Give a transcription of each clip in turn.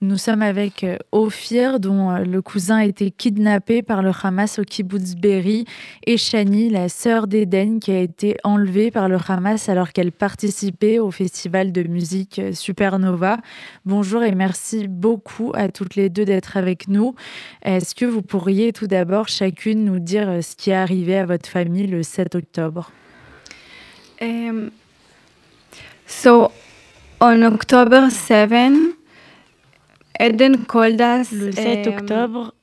Nous sommes avec euh, Ophir, dont euh, le cousin a été kidnappé par le Hamas au kibbutz Berry, et Shani, la sœur d'Eden, qui a été enlevée par le Hamas alors qu'elle participait au festival de musique euh, Supernova. Bonjour et merci beaucoup à toutes les deux d'être avec nous. Est-ce que vous pourriez tout d'abord chacune nous dire ce qui est arrivé à votre famille le 7 octobre? Um, So, on October 7, Eden called us. Le 7 um, octobre,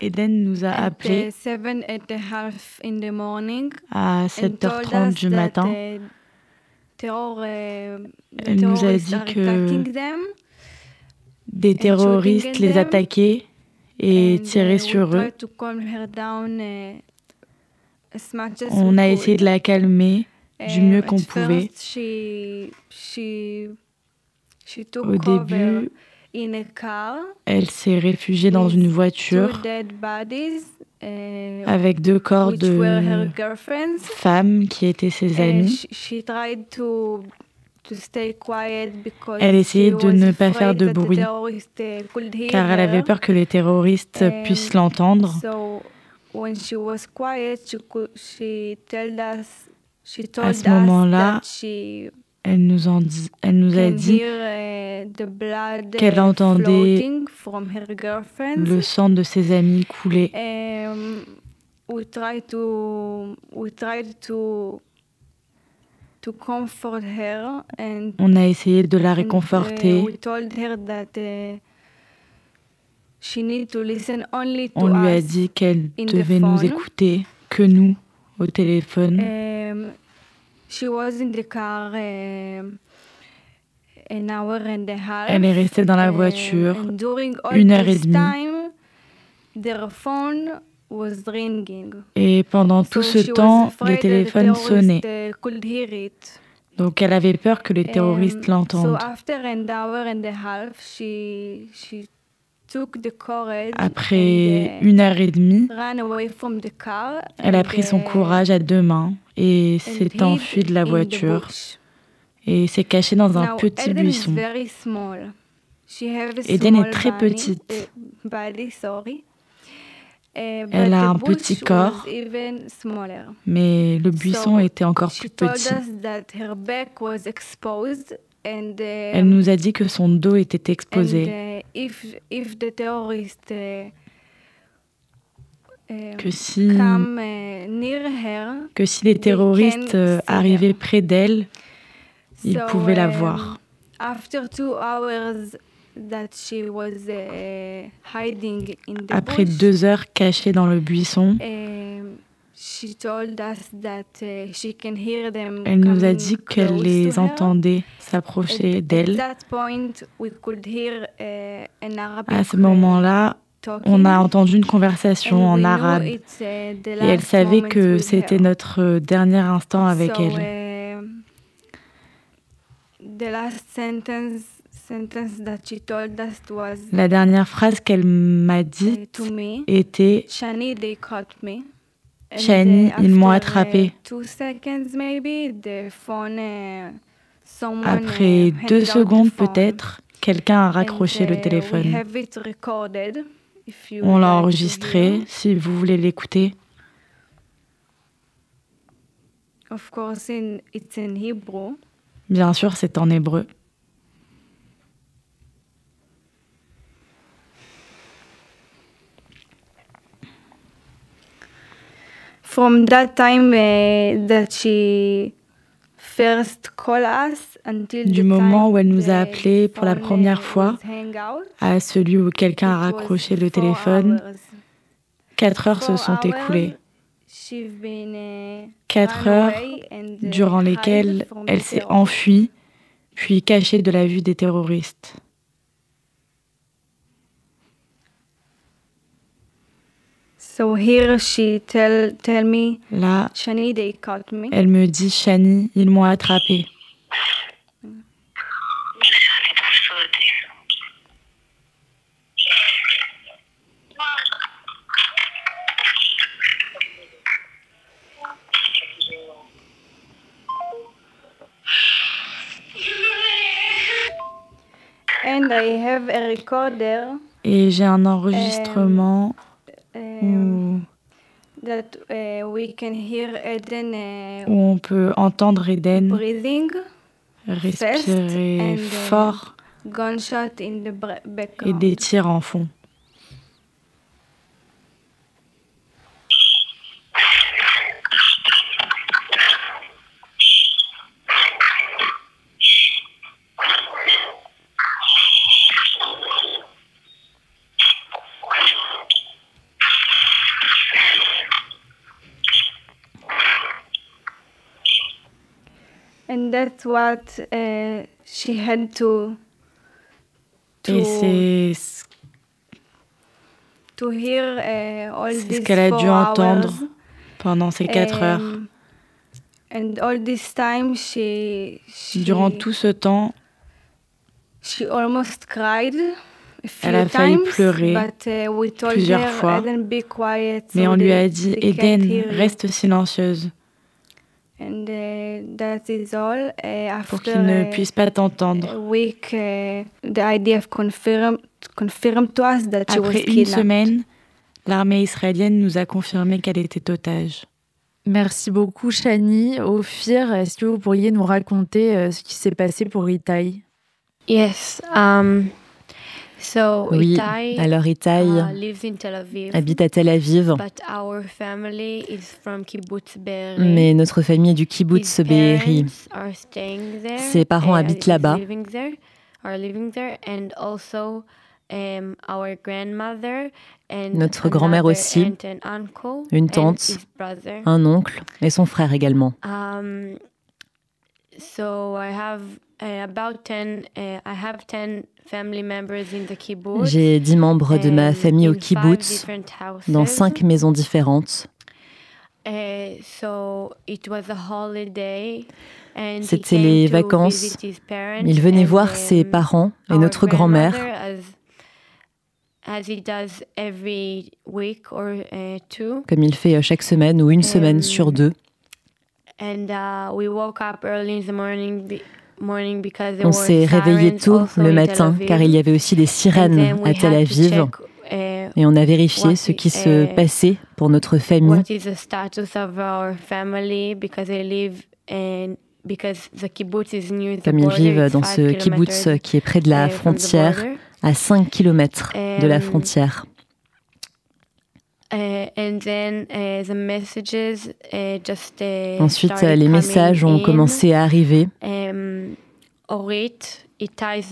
Eden nous a appelés uh, morning. à and told 7h30 us du matin. uh, uh, the Elle nous a terrorists dit que Des terroristes les attaquaient et tiraient uh, we sur eux. uh, On a essayé de la calmer du Um, mieux qu'on pouvait. Au début. Elle s'est réfugiée dans une voiture dead bodies, uh, avec deux corps de femmes qui étaient ses amies. she, she tried to to stay quiet because Elle essayait she de was ne pas faire de bruit, uh, car elle avait peur que les terroristes puissent l'entendre. So when she was quiet, she could she told us she told À ce moment-là, Elle nous, en dit- elle nous a dit hear the blood qu'elle entendait le sang de ses amis couler. We tried to we tried to to comfort her and On a essayé de la réconforter. we told her that she need to listen only to On lui a dit qu'elle devait nous écouter, que nous, au téléphone. Um, she was in the car um, an hour and a half. Elle est restée dans la voiture une heure et demie. time, their phone was ringing. Et pendant tout ce temps, sonnaient. terrorists, uh, could hear it. Donc elle avait peur que les terroristes l'entendent. Après uh, une heure et demie, ran away from the car. elle a pris son uh, courage à deux mains et s'est enfuie de la voiture. Et s'est cachée dans un Now, petit Eden is buisson. Eden est très petite. body, sorry. Uh, Elle a un petit corps. Mais le buisson So, était encore plus petit. and uh, Elle nous a dit que son dos était and, exposé, uh, if if the terrorist um, que si, que les terroristes euh, arrivaient près d'elle, ils So, pouvaient la voir. After two hours that she was hiding in the Après deux heures cachée dans le buisson, um, uh, elle nous a dit qu'elle les entendait s'approcher d'elle. uh, À ce moment-là, on a entendu une conversation en arabe uh, et elle savait que c'était notre euh, dernier instant avec elle. Uh, the last sentence sentence that she told us was La dernière phrase qu'elle m'a uh, dite to me, était Shani, they caught me. And, Shani, uh, ils m'ont attrapé. uh, two seconds maybe, the phone, uh, someone, Après uh, deux secondes peut-être, quelqu'un a And, raccroché uh, le We téléphone. have it recorded, if you On l'a enregistré, si vous voulez l'écouter. Of course, in, it's in Hebrew. Bien sûr, c'est en hébreu. From that time uh, that she first called us until Du moment où elle nous a appelés pour la première fois, à celui où quelqu'un a raccroché le téléphone, quatre heures se sont écoulées. Uh, Quatre heures uh, durant lesquelles elle s'est enfuie, puis cachée de la vue des terroristes. Là, elle me dit Shani, ils m'ont attrapée. Et j'ai un enregistrement où, that we can hear Eden où on peut entendre Eden breathing, respirer and, uh, fort gunshot in the bra- et des tirs en fond. That's what uh, she had to to, Et c'est ce to hear uh, all c'est ce qu'elle a dû entendre hours. pendant ces quatre heures. And all this time she, she Durant tout ce temps, she almost cried a few Elle a failli times, pleurer but uh, we told plusieurs her, fois. Eden, be quiet, mais on lui a dit Eden, hear you." reste silencieuse And uh, that is all. Uh, pour after qu'il ne uh, puisse pas t'entendre. week, uh, the IDF confirmed confirmed to us that she was Après une kidnapped. semaine, l'armée israélienne nous a confirmé qu'elle était otage. Merci beaucoup, Shani. Ophir, est-ce que vous pourriez nous raconter euh, ce qui s'est passé pour Itai? Yes. Um, Oui, Itai alors Itai uh, lives in Tel Aviv, habite à Tel Aviv, but our family is from Kibbutz Be'eri. mais notre famille est du kibbutz Be'eri. Ses parents habitent là-bas. um, our grandmother and Notre grand-mère aussi, une and tante, un oncle et son frère également. Um, so I have uh, about 10, uh, I have 10 J'ai dix membres de ma famille au kibbutz, dans cinq maisons différentes. Uh, he C'était les vacances. Il venait voir ses um, parents et notre grand-mère. uh, two. comme il fait euh, chaque semaine ou une semaine sur deux. On s'est réveillé tôt le matin car il y avait aussi des sirènes à Tel Aviv uh, et on a vérifié ce qui se euh, passait pour notre famille. Comme ils vivent dans ce kibbutz kilometers, qui est près de la the frontière, à 5 km de la frontière. Uh, and then uh, the messages uh, just Ensuite, les messages ont in. commencé à arriver. Um, Orit,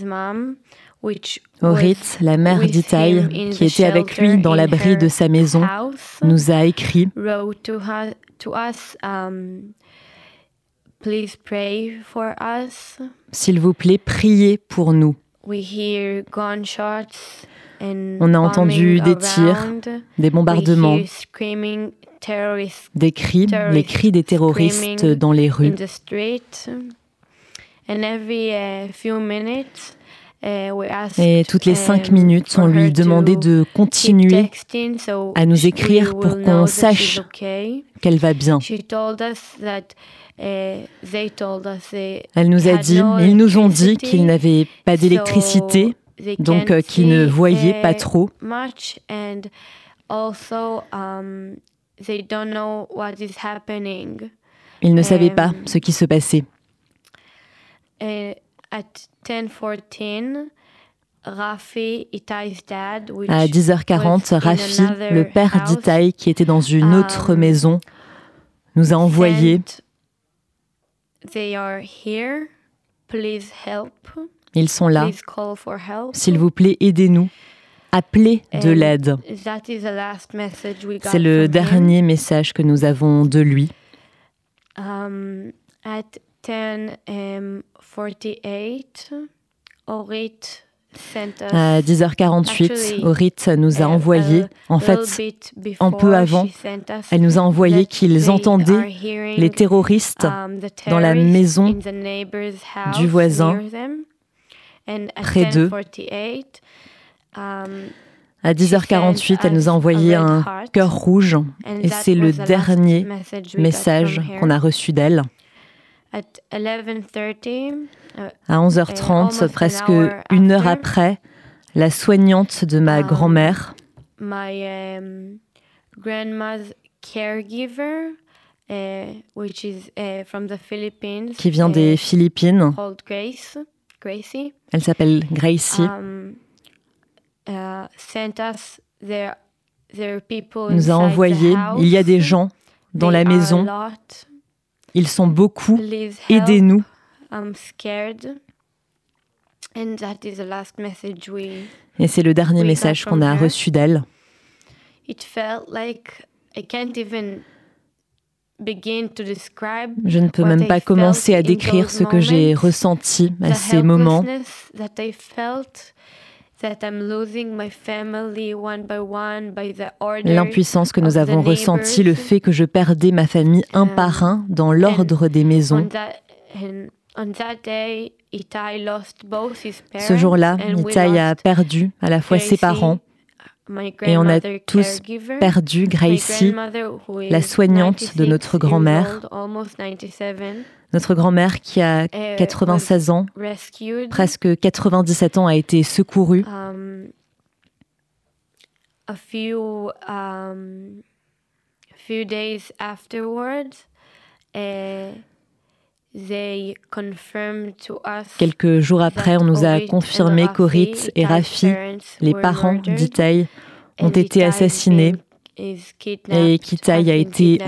mom, which Orit, was la mère d'Itaï, qui était avec lui dans l'abri de sa maison, house, nous a écrit wrote to, her, to us, please pray for us. S'il vous plaît, priez pour nous. We hear gunshots On a entendu des tirs. Des bombardements, des cris, les cris des terroristes dans les rues. uh, uh, Et toutes les cinq um, minutes, on lui demandait de continuer à nous écrire pour qu'on sache qu'elle va bien. Uh, Elle nous a dit, ils nous ont dit qu'ils n'avaient pas d'électricité, donc euh, qu'ils ne voyaient pas trop. much and also um, they don't know what is happening. Ils ne savaient pas Euh, ce qui se passait. At 10:14, Rafi, Itai's dad, which À 10h40, was in Rafi, le père d'Itaï, qui était dans une autre um, maison, nous a envoyé They are here. Please help. Ils sont là. Please call for help. S'il vous plaît, aidez-nous. Appelez de l'aide. C'est le dernier message que nous avons de lui. Um, at 10 um, 48, Orit sent us À 10h48, Actually, Orit nous a envoyé, en fait, un peu avant, elle nous a envoyé qu'ils entendaient les terroristes um, dans la maison du voisin, près d'eux. 10:48, um, À 10h48, elle nous a envoyé un cœur rouge. Et c'est le dernier message qu'on a reçu d'elle. À 11h30, presque une heure après, la soignante de ma um, grand-mère, um, uh, uh, qui vient des uh, Philippines. Elle s'appelle Gracie. Um, uh, nous a envoyé. Il y a des gens dans la maison. Ils sont beaucoup. Aidez-nous. Et c'est le dernier message qu'on a reçu d'elle. Je ne peux même pas commencer à décrire ce que j'ai ressenti à ces moments. L'impuissance que nous avons ressentie, le fait que je perdais ma famille un par un dans l'ordre des maisons. Ce jour-là, Itai a perdu à la fois ses parents et on a tous perdu Gracie, la soignante de notre grand-mère, notre grand-mère qui a 96 uh, ans, presque 97 ans, a été secourue. Quelques jours après, on nous a confirmé qu'Orit et Rafi, les parents d'Itaï, ont été assassinés et qu'Itaï a été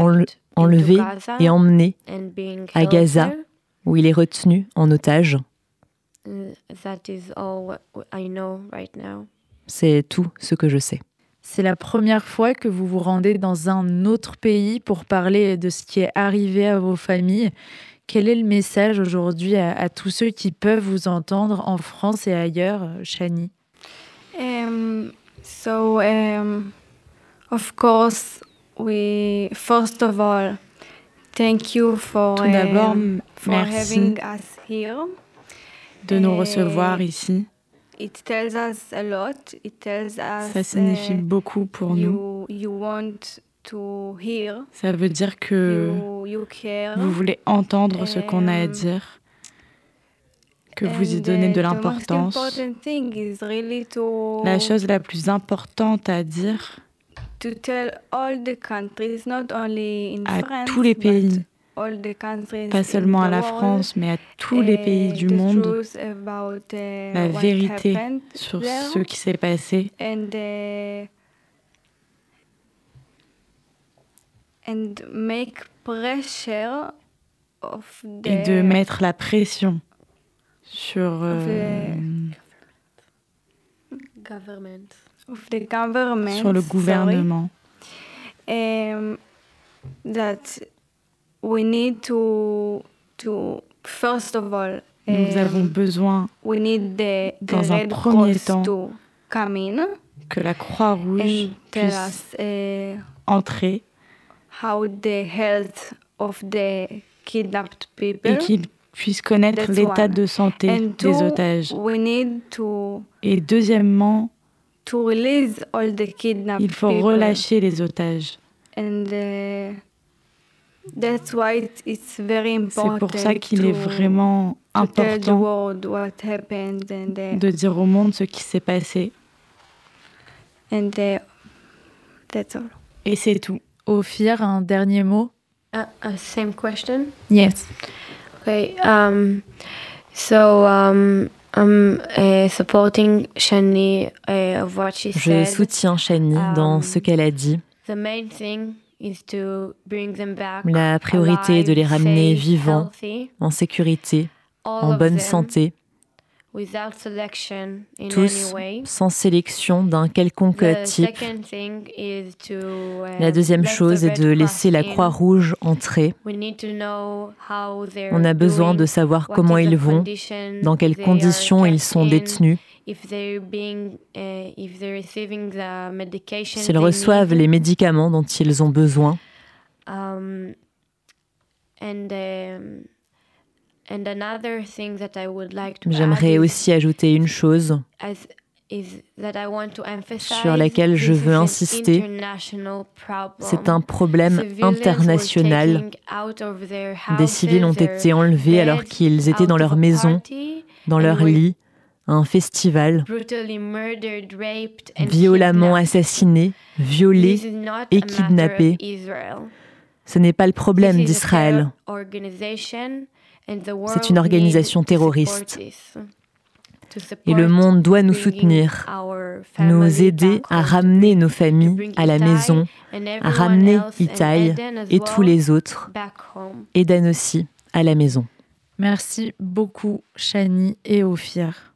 enlevé et emmené à Gaza, où il est retenu en otage. C'est tout ce que je sais. C'est la première fois que vous vous rendez dans un autre pays pour parler de ce qui est arrivé à vos familles. Quel est le message aujourd'hui à, à, tous ceux qui peuvent vous entendre en France et ailleurs, Shani um, So, um, of course, we first of all thank you for, Tout d'abord, um, for having us here. de nous recevoir ici. It tells us a lot. It tells us, Ça signifie uh, beaucoup pour you, nous. You want ça veut dire que vous voulez entendre ce qu'on a à dire, que vous y donnez de l'importance. La chose la plus importante à dire à tous les pays, pas seulement à la France, mais à tous les pays du monde, la vérité sur ce qui s'est passé. And make pressure of the et de mettre la pression sur euh, government. Of the government, sur le gouvernement. Um, that we need to to first of all nous um, avons besoin we need the, the dans un premier temps to come in que la Croix-Rouge puisse us, uh, entrer how the health of the kidnapped people. Et qu'ils puissent connaître l'état de santé And des otages. We need to, Et deuxièmement, to release all the kidnapped il faut people. relâcher les otages. And uh, that's why it's very important C'est pour ça qu'il est vraiment important what happened and, uh, de dire au monde ce qui s'est passé. And uh, that's all. Et c'est tout. Ophir, un dernier mot? Uh, uh, Same question? Yes. Okay. Um, so um, I'm uh, supporting Shani uh, of what she Je said. soutiens Shani um, dans ce qu'elle a dit. The main thing is to bring them back La priorité est de les ramener safe, vivants, healthy, en sécurité, en bonne santé tous sans sélection d'un quelconque type. Uh, la deuxième chose est de laisser la Croix-Rouge entrer. On a besoin de savoir comment ils vont, dans quelles conditions ils sont détenus, uh, s'ils reçoivent les médicaments dont ils ont besoin. Um, um, J'aimerais aussi ajouter une chose. sur laquelle je veux insister. C'est un problème international. Des civils ont été enlevés alors qu'ils étaient dans leur maison, dans leur lit, à un festival, violemment assassinés, violés et kidnappés. Ce n'est pas le problème d'Israël. C'est une organisation terroriste. Et le monde doit nous soutenir, nous aider à ramener nos familles à la maison, à ramener Itaï et tous les autres, et Dan aussi à la maison. Merci beaucoup, Shani et Ophir.